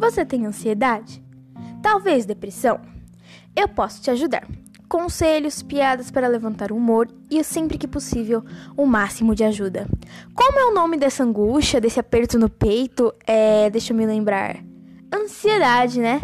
Você tem ansiedade? Talvez depressão? Eu posso te ajudar. Conselhos, piadas para levantar o humor e, sempre que possível, o máximo de ajuda. Como é o nome dessa angústia, desse aperto no peito? É. Deixa eu me lembrar. Ansiedade, né?